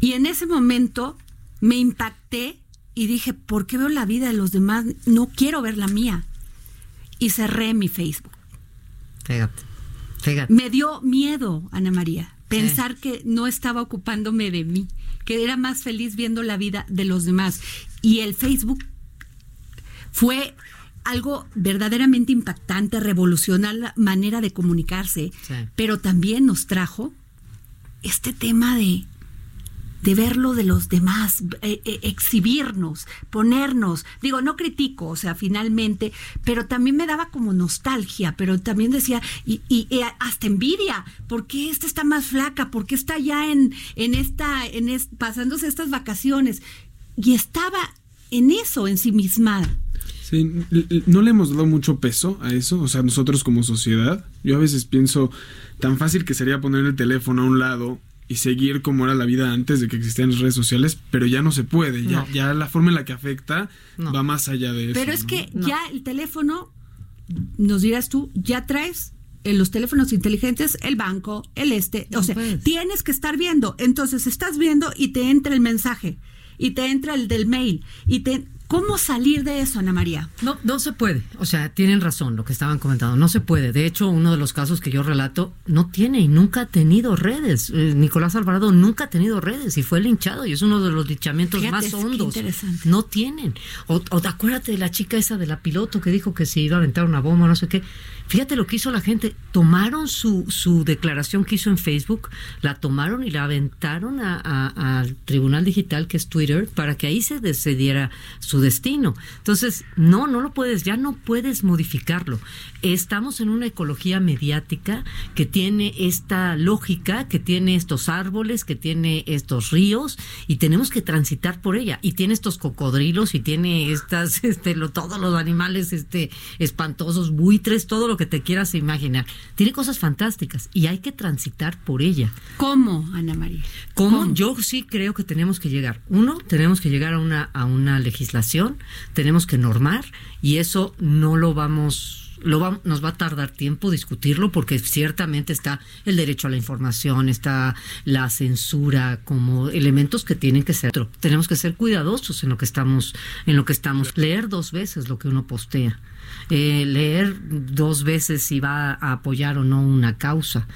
Y en ese momento me impacté y dije, ¿por qué veo la vida de los demás? No quiero ver la mía. Y cerré mi Facebook. Fíjate. Me dio miedo, Ana María, pensar que no estaba ocupándome de mí que era más feliz viendo la vida de los demás. Y el Facebook fue algo verdaderamente impactante, revolucionar la manera de comunicarse, pero también nos trajo este tema de de verlo de los demás, eh, eh, exhibirnos, ponernos. Digo, no critico, o sea, finalmente, pero también me daba como nostalgia, pero también decía, y, y, hasta envidia, ¿por qué esta está más flaca? ¿Por qué está ya en, en esta, en pasándose estas vacaciones? Y estaba en eso, en sí misma. Sí, no le hemos dado mucho peso a eso, o sea, nosotros como sociedad. Yo a veces pienso tan fácil que sería poner el teléfono a un lado y seguir como era la vida antes de que existían las redes sociales, pero ya no se puede, ya, ya la forma en la que afecta va más allá de eso. Pero es que ya el teléfono, nos dirás tú, ya traes en los teléfonos inteligentes el banco, el este, o sea, tienes que estar viendo, entonces estás viendo y te entra el mensaje y te entra el del mail y te ¿Cómo salir de eso, Ana María? No, no se puede. O sea, tienen razón lo que estaban comentando. No se puede. De hecho, uno de los casos que yo relato no tiene y nunca ha tenido redes. Eh, Nicolás Alvarado nunca ha tenido redes y fue linchado y es uno de los linchamientos más hondos. No tienen. O, o acuérdate de la chica esa de la piloto que dijo que se iba a aventar una bomba, no sé qué. Fíjate lo que hizo la gente. Tomaron su, su declaración que hizo en Facebook, la tomaron y la aventaron al Tribunal Digital, que es Twitter, para que ahí se decidiera su destino. Entonces, no, no lo puedes, ya no puedes modificarlo. Estamos en una ecología mediática que tiene esta lógica, que tiene estos árboles, que tiene estos ríos y tenemos que transitar por ella. Y tiene estos cocodrilos y tiene estas, este, todos los animales, este, espantosos, buitres, todo lo que te quieras imaginar. Tiene cosas fantásticas y hay que transitar por ella. ¿Cómo, Ana María? ¿Cómo? Yo sí creo que tenemos que llegar. Uno, tenemos que llegar a una, a una legislación, tenemos que normar y eso no lo vamos lo va, nos va a tardar tiempo discutirlo porque ciertamente está el derecho a la información, está la censura como elementos que tienen que ser. Tenemos que ser cuidadosos en lo que estamos, en lo que estamos, leer dos veces lo que uno postea. Eh, leer dos veces si va a apoyar o no una causa.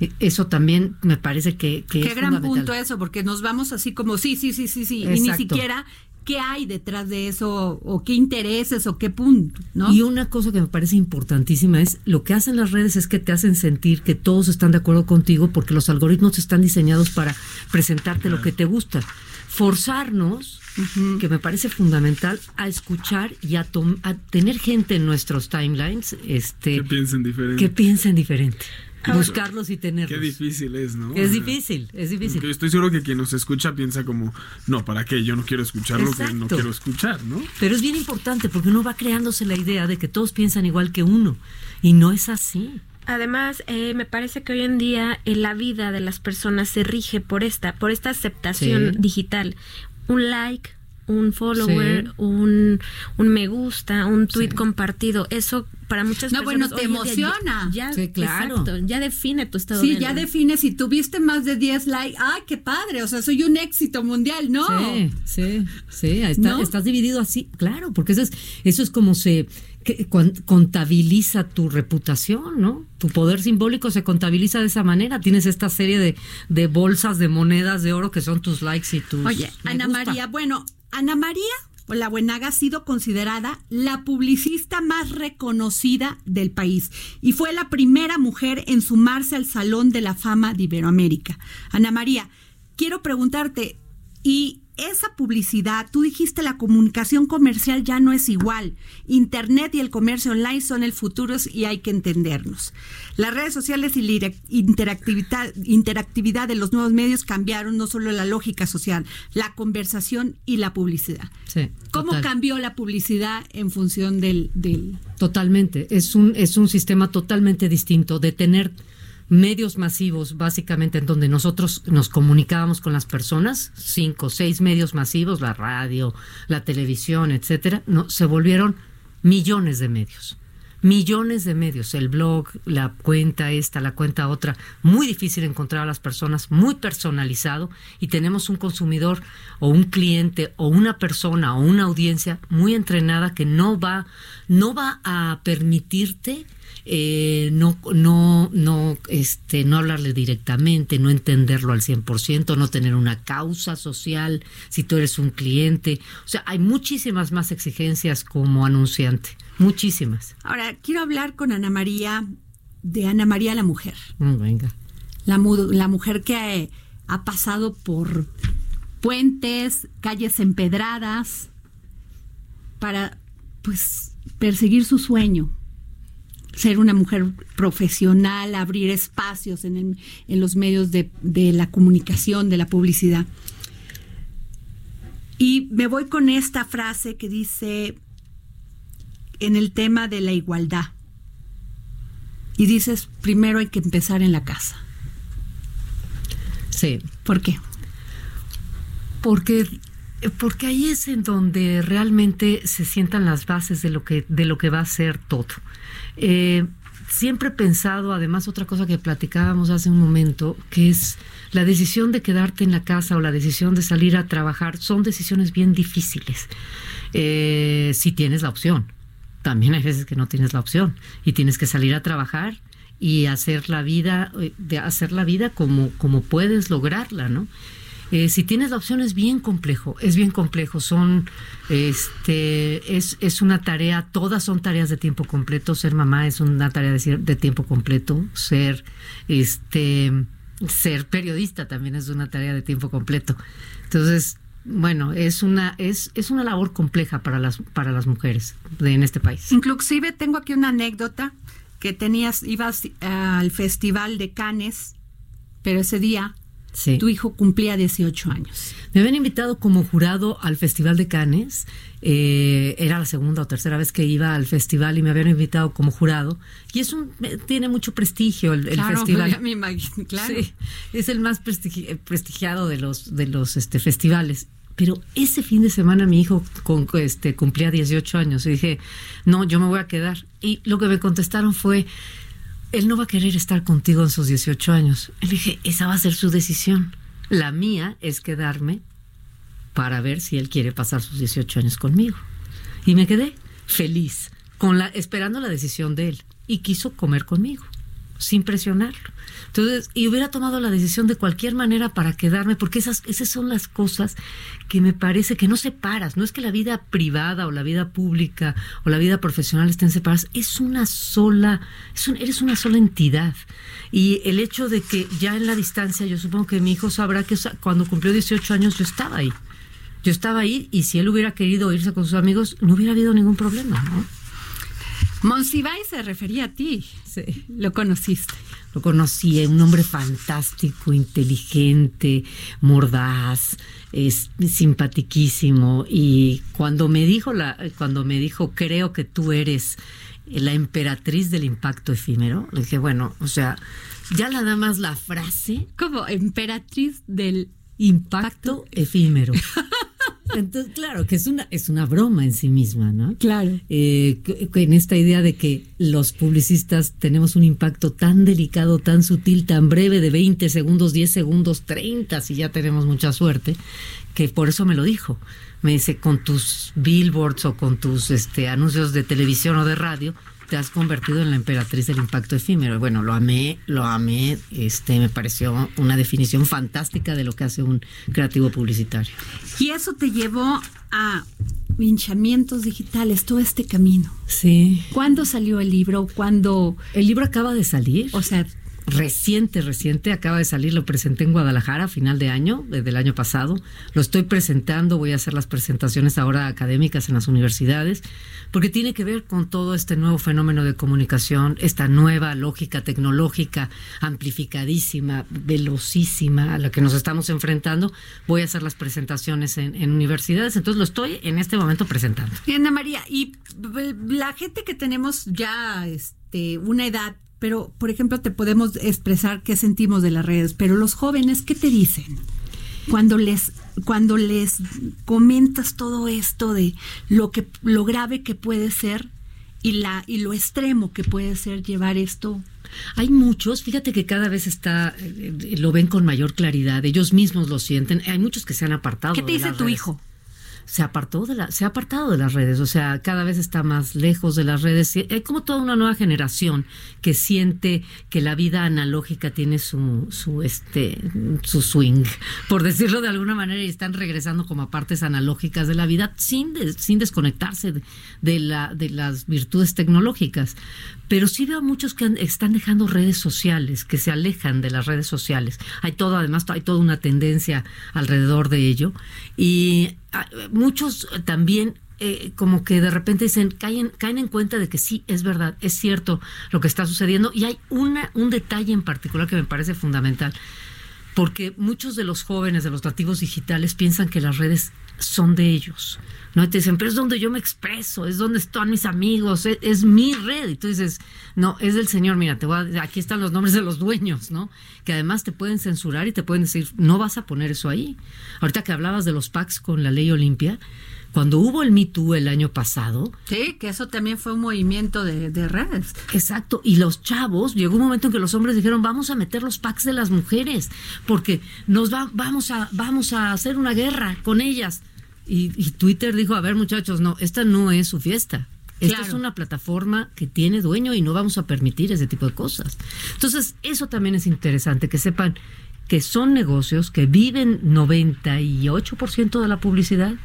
E, eso también me parece que, que Qué gran punto eso, porque nos vamos así como sí, sí, sí, sí, sí, y ni siquiera qué hay detrás de eso o qué intereses o qué punto, ¿no? Y una cosa que me parece importantísima es lo que hacen las redes es que te hacen sentir que todos están de acuerdo contigo porque los algoritmos están diseñados para presentarte lo que te gusta. Forzarnos que me parece fundamental a escuchar y a, tener gente en nuestros timelines este, que piensen diferente. Que piensen diferente. Buscarlos y tenerlos. Qué difícil es, ¿no? Es difícil, es difícil. estoy seguro que quien nos escucha piensa como, no, ¿para qué? Yo no quiero escuchar lo que no quiero escuchar, ¿no? Pero es bien importante porque uno va creándose la idea de que todos piensan igual que uno. Y no es así. Además, eh, me parece que hoy en día eh, la vida de las personas se rige por esta, por esta aceptación Sí. digital. Un like, un follower, un, un me gusta, un tweet compartido. Eso para muchas No, bueno, personas. te hoy en día emociona. Ya, Sí, claro. exacto, ya define tu estado Sí, de ya ánimo. defines si tuviste más de 10 likes. ¡Ay, qué padre! O sea, soy un éxito mundial. No. Sí, sí, sí, está- ¿No? estás dividido así, claro, porque eso es, eso es como se que- contabiliza tu reputación, ¿no? Tu poder simbólico se contabiliza de esa manera. Tienes esta serie de, de bolsas de monedas de oro que son tus likes y tus. Oye, Ana gusta. María, bueno, Ana María o la Buenaga ha sido considerada la publicista más reconocida del país y fue la primera mujer en sumarse al Salón de la Fama de Iberoamérica. Ana María, quiero preguntarte, ¿y esa publicidad, tú dijiste la comunicación comercial ya no es igual. Internet y el comercio online son el futuro y hay que entendernos. Las redes sociales y la interactividad, interactividad de los nuevos medios cambiaron no solo la lógica social, la conversación y la publicidad. Sí, ¿Cómo total. cambió la publicidad en función del, del Totalmente. Es un, es un sistema totalmente distinto de tener medios masivos, básicamente, en donde nosotros nos comunicábamos con las personas, cinco, seis medios masivos, la radio, la televisión, etcétera, no, se volvieron millones de medios. Millones de medios, el blog, la cuenta esta, la cuenta otra, muy difícil encontrar a las personas, muy personalizado y tenemos un consumidor o un cliente o una persona o una audiencia muy entrenada que no va, no va a permitirte eh, no, no, no, este, no hablarle directamente, no entenderlo al 100%, no tener una causa social si tú eres un cliente. O sea, hay muchísimas más exigencias como anunciante, muchísimas. Ahora, quiero hablar con Ana María, de Ana María la mujer. Mm, venga. La, la mujer que eh, ha pasado por puentes, calles empedradas, para pues perseguir su sueño, ser una mujer profesional, abrir espacios en, el- en los medios de, de la comunicación, de la publicidad. Y me voy con esta frase que dice en el tema de la igualdad. Y dices, primero hay que empezar en la casa. Sí. ¿Por qué? Porque porque ahí es en donde realmente se sientan las bases de lo que de lo que va a ser todo. Eh, siempre he pensado, además otra cosa que platicábamos hace un momento, que es la decisión de quedarte en la casa o la decisión de salir a trabajar son decisiones bien difíciles. Eh, si tienes la opción. También hay veces que no tienes la opción y tienes que salir a trabajar y hacer la vida, eh, de hacer la vida como, como puedes lograrla, ¿no? Eh, si tienes la opción es bien complejo, es bien complejo. Son, este, es, es una tarea, todas son tareas de tiempo completo. Ser mamá es una tarea de, de tiempo completo. Ser, este, ser periodista también es una tarea de tiempo completo. Entonces, bueno, es una, es, es una labor compleja para las, para las mujeres de, en este país. Inclusive tengo aquí una anécdota que tenías, ibas al festival de Cannes, pero ese día Sí. tu hijo cumplía 18 años. Me habían invitado como jurado al Festival de Cannes. eh, era la segunda o tercera vez que iba al festival y me habían invitado como jurado. Y es un, eh, tiene mucho prestigio el, festival. me imagino, claro. Sí, es el más prestigi- eh, prestigiado de los, de los este, festivales. Pero ese fin de semana mi hijo con, este, cumplía 18 años y dije, no, yo me voy a quedar. Y lo que me contestaron fue, él no va a querer estar contigo en sus 18 años. Le dije, esa va a ser su decisión. La mía es quedarme para ver si él quiere pasar sus 18 años conmigo. Y me quedé feliz, con la, esperando la decisión de él. Y quiso comer conmigo, sin presionarlo. Entonces, y hubiera tomado la decisión de cualquier manera para quedarme, porque esas, esas son las cosas que me parece que no separas. No es que la vida privada o la vida pública o la vida profesional estén separadas, es una sola, es un- eres una sola entidad. Y el hecho de que ya en la distancia, yo supongo que mi hijo sabrá que cuando cumplió 18 años yo estaba ahí. Yo estaba ahí y si él hubiera querido irse con sus amigos, no hubiera habido ningún problema, ¿no? Monsiváis se refería a ti. Sí. Lo conociste. Lo conocí, un hombre fantástico, inteligente, mordaz, es simpatiquísimo. Y cuando me dijo la, cuando me dijo, creo que tú eres la emperatriz del impacto efímero. Le dije, bueno, o sea, ya nada más la frase. Como emperatriz del impacto, efímero. Entonces, claro, que es una, es una broma en sí misma, ¿no? Claro. Eh, en esta idea de que los publicistas tenemos un impacto tan delicado, tan sutil, tan breve de 20 segundos, 10 segundos, 30, si ya tenemos mucha suerte, que por eso me lo dijo. Me dice, con tus billboards o con tus este, anuncios de televisión o de radio, te has convertido en la emperatriz del impacto efímero. Bueno, lo amé, lo amé, este me pareció una definición fantástica de lo que hace un creativo publicitario. Y eso te llevó a hinchamientos digitales, todo este camino. Sí. ¿Cuándo salió el libro? ¿Cuándo? El libro acaba de salir. O sea, reciente, reciente, acaba de salir, lo presenté en Guadalajara a final de año, desde el año pasado. Lo estoy presentando, voy a hacer las presentaciones ahora académicas en las universidades, porque tiene que ver con todo este nuevo fenómeno de comunicación, esta nueva lógica tecnológica amplificadísima, velocísima a la que nos estamos enfrentando. Voy a hacer las presentaciones en, en universidades, entonces lo estoy en este momento presentando. Ana María, y la gente que tenemos ya este, una edad pero por ejemplo te podemos expresar qué sentimos de las redes, pero los jóvenes, ¿qué te dicen? Cuando les cuando les comentas todo esto de lo que lo grave que puede ser y la y lo extremo que puede ser llevar esto hay muchos, fíjate que cada vez está, eh, lo ven con mayor claridad, ellos mismos lo sienten. Hay muchos que se han apartado. ¿Qué te dice tu hijo? Se apartó de la, se ha apartado de las redes, o sea, cada vez está más lejos de las redes. Hay como toda una nueva generación que siente que la vida analógica tiene su, su este, su swing, por decirlo de alguna manera, y están regresando como a partes analógicas de la vida sin, sin desconectarse de, la, de las virtudes tecnológicas. Pero sí veo muchos que están dejando redes sociales, que se alejan de las redes sociales. Hay todo, además, hay toda una tendencia alrededor de ello. Y muchos también eh, como que de repente dicen, caen, caen en cuenta de que sí, es verdad, es cierto lo que está sucediendo. Y hay una, un detalle en particular que me parece fundamental, porque muchos de los jóvenes, de los nativos digitales, piensan que las redes son de ellos. ¿no? Te dicen, pero es donde yo me expreso, es donde están mis amigos, es, mi red. Y tú dices, no, es del Señor, mira, te voy aquí están los nombres de los dueños, ¿no? Que además te pueden censurar y te pueden decir, no vas a poner eso ahí. Ahorita que hablabas de los packs con la ley Olimpia, cuando hubo el Me Too el año pasado. Sí, que eso también fue un movimiento de, de, redes. Exacto. Y los chavos, llegó un momento en que los hombres dijeron, vamos a meter los packs de las mujeres, porque nos va, vamos, a, vamos a hacer una guerra con ellas. Y, Twitter dijo, a ver muchachos, no, esta no es su fiesta. Esta es una plataforma que tiene dueño y no vamos a permitir ese tipo de cosas. Entonces, eso también es interesante, que sepan que son negocios que viven 98% de la publicidad,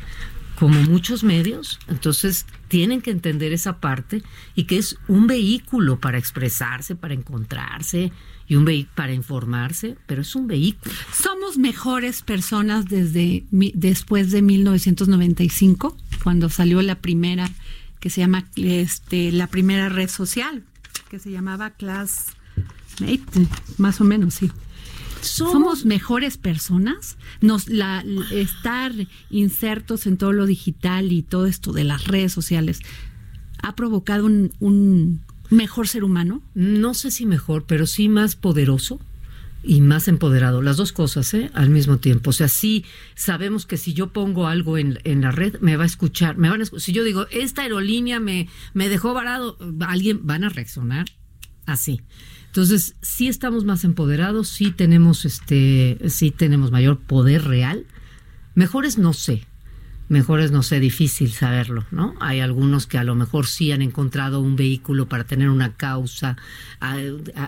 como muchos medios, entonces tienen que entender esa parte y que es un vehículo para expresarse, para encontrarse, y un vehículo para informarse, pero es un vehículo. Somos mejores personas desde después de 1995, cuando salió la primera que se llama este la primera red social, que se llamaba Classmate, más o menos, sí. Somos, mejores personas. Nos la estar insertos en todo lo digital y todo esto de las redes sociales ha provocado un mejor ser humano? No sé si mejor, pero sí más poderoso y más empoderado. Las dos cosas, ¿eh? Al mismo tiempo. O sea, sí sabemos que si yo pongo algo en, en la red, me va a escuchar. Me van a, si yo digo, esta aerolínea me, me dejó varado, alguien van a reaccionar así. Entonces, sí estamos más empoderados, sí tenemos este, sí tenemos mayor poder real. Mejores no sé, mejor es, no sé, difícil saberlo, ¿no? Hay algunos que a lo mejor sí han encontrado un vehículo para tener una causa,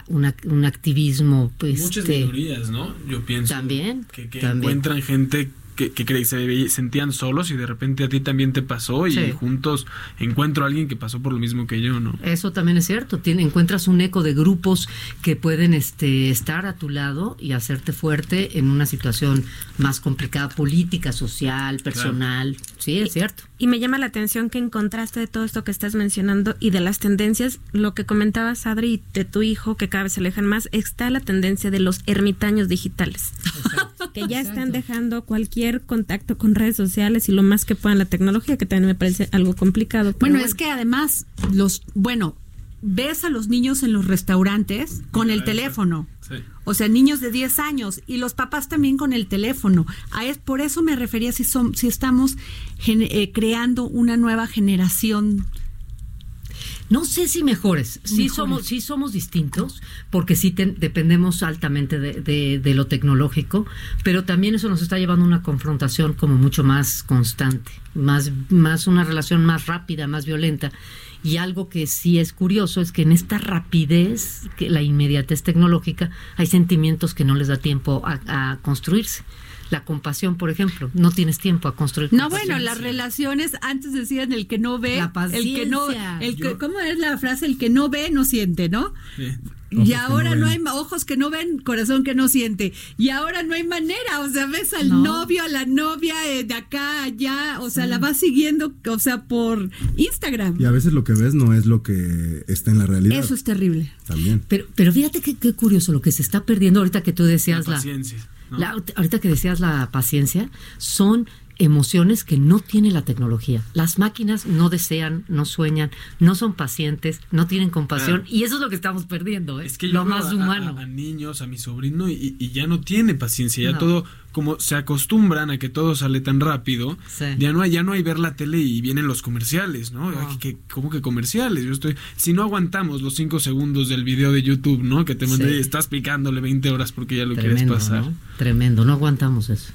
un activismo. Pues, Muchas este, minorías, ¿no? Yo pienso. También. Que, también. encuentran gente que, que se sentían solos y de repente a ti también te pasó y juntos encuentro a alguien que pasó por lo mismo que yo, ¿no? Eso también es cierto, Tiene, encuentras un eco de grupos que pueden este, estar a tu lado y hacerte fuerte en una situación más complicada, política, social, personal. Sí, es cierto. Y me llama la atención que encontraste de todo esto que estás mencionando y de las tendencias, lo que comentabas, Adri, de tu hijo, que cada vez se alejan más, está la tendencia de los ermitaños digitales, que ya están dejando cualquier contacto con redes sociales y lo más que puedan la tecnología, que también me parece algo complicado. Bueno, es que además, los, bueno, ves a los niños en los restaurantes con el teléfono. Sí. O sea, niños de 10 años y los papás también con el teléfono. A es, por eso me refería si, son, si estamos gen- eh, creando una nueva generación. No sé si mejores, sí Mejores. somos, sí somos distintos, porque sí dependemos altamente de, de- de lo tecnológico, pero también eso nos está llevando a una confrontación como mucho más constante, más, más una relación más rápida, más violenta. Y algo que sí es curioso es que en esta rapidez, que la inmediatez tecnológica, hay sentimientos que no les da tiempo a, a construirse. La compasión, por ejemplo, no tienes tiempo a construir. No, bueno, las relaciones antes decían el que no ve, La el que no, paciencia. el que, Yo- ¿cómo es la frase? El que no ve no siente, ¿no? Sí. y ahora no hay ojos que no ven, corazón que no siente. Y ahora no hay manera, o sea, ves al No. novio, a la novia eh, de acá, allá, o sea, la vas siguiendo, o sea, por Instagram. Y a veces lo que ves no es lo que está en la realidad. Eso es terrible. También. Pero, pero fíjate qué, qué curioso lo que se está perdiendo ahorita que tú La decías la, paciencia. La- ahorita que decías la paciencia, son emociones que no tiene la tecnología. Las máquinas no desean, no sueñan, no son pacientes, no tienen compasión Claro. y eso es lo que estamos perdiendo, ¿eh? Es que yo lo veo más a- humano. A, a niños, a mi sobrino, y, y ya no tiene paciencia. Ya No. todo, como se acostumbran a que todo sale tan rápido, Sí. ya no hay, ya no hay ver la tele y vienen los comerciales, ¿no? No. Que- ¿Cómo que comerciales? Yo estoy. Si no aguantamos los cinco segundos del video de YouTube, ¿no? Que te mandé Sí. y estás picándole 20 horas porque ya lo Tremendo, quieres pasar. ¿no? Tremendo, no aguantamos eso.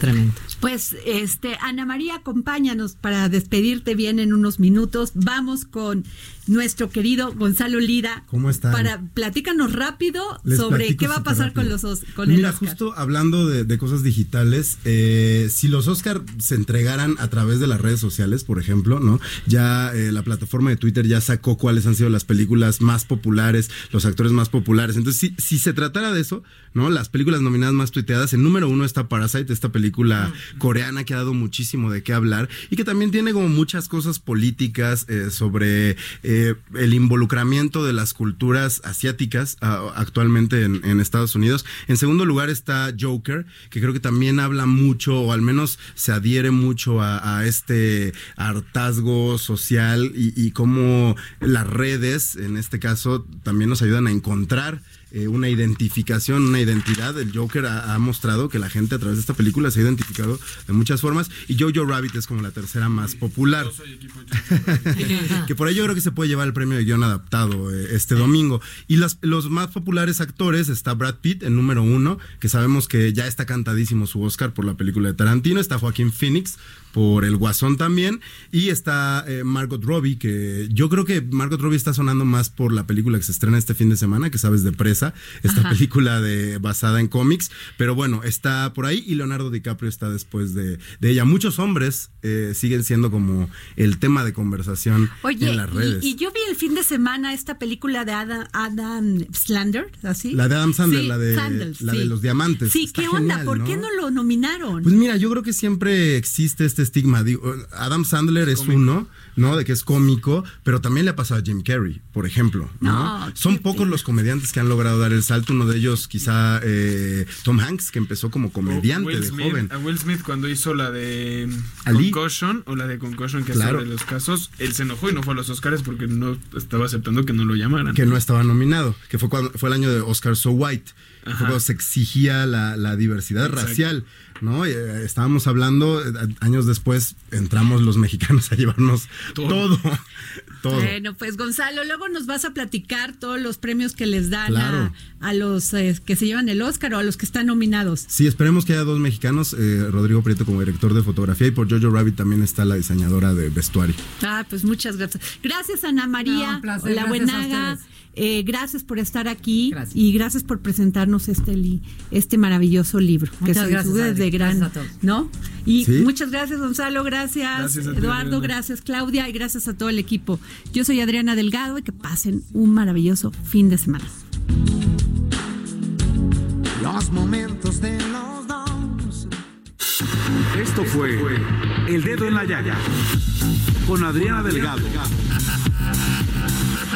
Tremendo. Pues, este, Ana María, acompáñanos para despedirte bien en unos minutos. Vamos con nuestro querido Gonzalo Lira. ¿Cómo están? Para platícanos rápido Les sobre qué va a pasar con los os- con Pues el Mira, Oscar. justo hablando de, de cosas digitales, eh, si los Oscar se entregaran a través de las redes sociales, por ejemplo, ¿no? Ya eh, la plataforma de Twitter ya sacó cuáles han sido las películas más populares, los actores más populares. Entonces, si, si se tratara de eso, ¿no? Las películas nominadas más tuiteadas, en número uno está Parasite, esta película coreana que ha dado muchísimo de qué hablar y que también tiene como muchas cosas políticas eh, sobre eh, el involucramiento de las culturas asiáticas ah, actualmente en, Estados Unidos. En segundo lugar está Joker, que creo que también habla mucho, o al menos se adhiere mucho a, a este hartazgo social y, y cómo las redes, en este caso, también nos ayudan a encontrar eh, una identificación, una identidad. El Joker ha, ha mostrado que la gente a través de esta película se ha identificado de muchas formas y Jojo Rabbit es como la tercera más popular. Yo soy equipo de- que por ahí yo creo que se puede llevar el premio de guion adaptado eh, este domingo. Y las- los más populares actores está Brad Pitt en número uno, que sabemos que ya está cantadísimo su Oscar por la película de Tarantino. Está Joaquín Phoenix por El Guasón también. Y está eh, Margot Robbie, que yo creo que Margot Robbie está sonando más por la película que se estrena este fin de semana, que sabes de Presa, esta Ajá. película de, basada en cómics. Pero bueno, está por ahí y Leonardo DiCaprio está después de, de ella. Muchos hombres eh, siguen siendo como el tema de conversación Oye, en las redes. y, y yo vi el fin de semana esta película de Adam, Adam Slander, ¿así? La de Adam Sandler, Sí, la de- Sandler, la sí. de los diamantes. Sí, Está ¿qué onda? genial, ¿Por ¿no? qué no lo nominaron? Pues mira, yo creo que siempre existe este estigma. Digo, Adam Sandler es uno, ¿no? De que es cómico, pero también le ha pasado a Jim Carrey, por ejemplo, ¿no? No, Son pocos los comediantes que han logrado dar el salto. Uno de ellos, quizá eh, Tom Hanks, que empezó como comediante Will de Smith, joven. A Will Smith cuando hizo la de Ali. Concussion o la de Concussion que Claro. es sobre los casos, él se enojó y no fue a los Oscars porque no estaba aceptando que no lo llamaran. que no estaba nominado, que fue cuando fue el año de Oscar So White, fue cuando se exigía la, la diversidad Exacto. racial, ¿no? Eh, estábamos hablando, eh, años después entramos los mexicanos a llevarnos Todo. todo, todo. Bueno, pues Gonzalo, luego nos vas a platicar todos los premios que les dan Claro. a, a los eh, que se llevan el Oscar o a los que están nominados. Sí, esperemos que haya dos mexicanos, eh, Rodrigo Prieto como director de fotografía y por Jojo Rabbit también está la diseñadora de vestuario. Ah, pues muchas gracias. Gracias, Ana María. No, un placer, la gracias buenaga. Eh, gracias por estar aquí Gracias. y gracias por presentarnos este li- este maravilloso libro que Muchas se gracias, Adri. desde gran, Gracias a todos. ¿no? Y Sí. muchas gracias Gonzalo, gracias, Gracias a ti, Eduardo, Adriana. gracias Claudia y gracias a todo el equipo. Yo soy Adriana Delgado y que pasen un maravilloso fin de semana. Los momentos de los dos. Esto fue El Dedo en la Llaga con Adriana Delgado.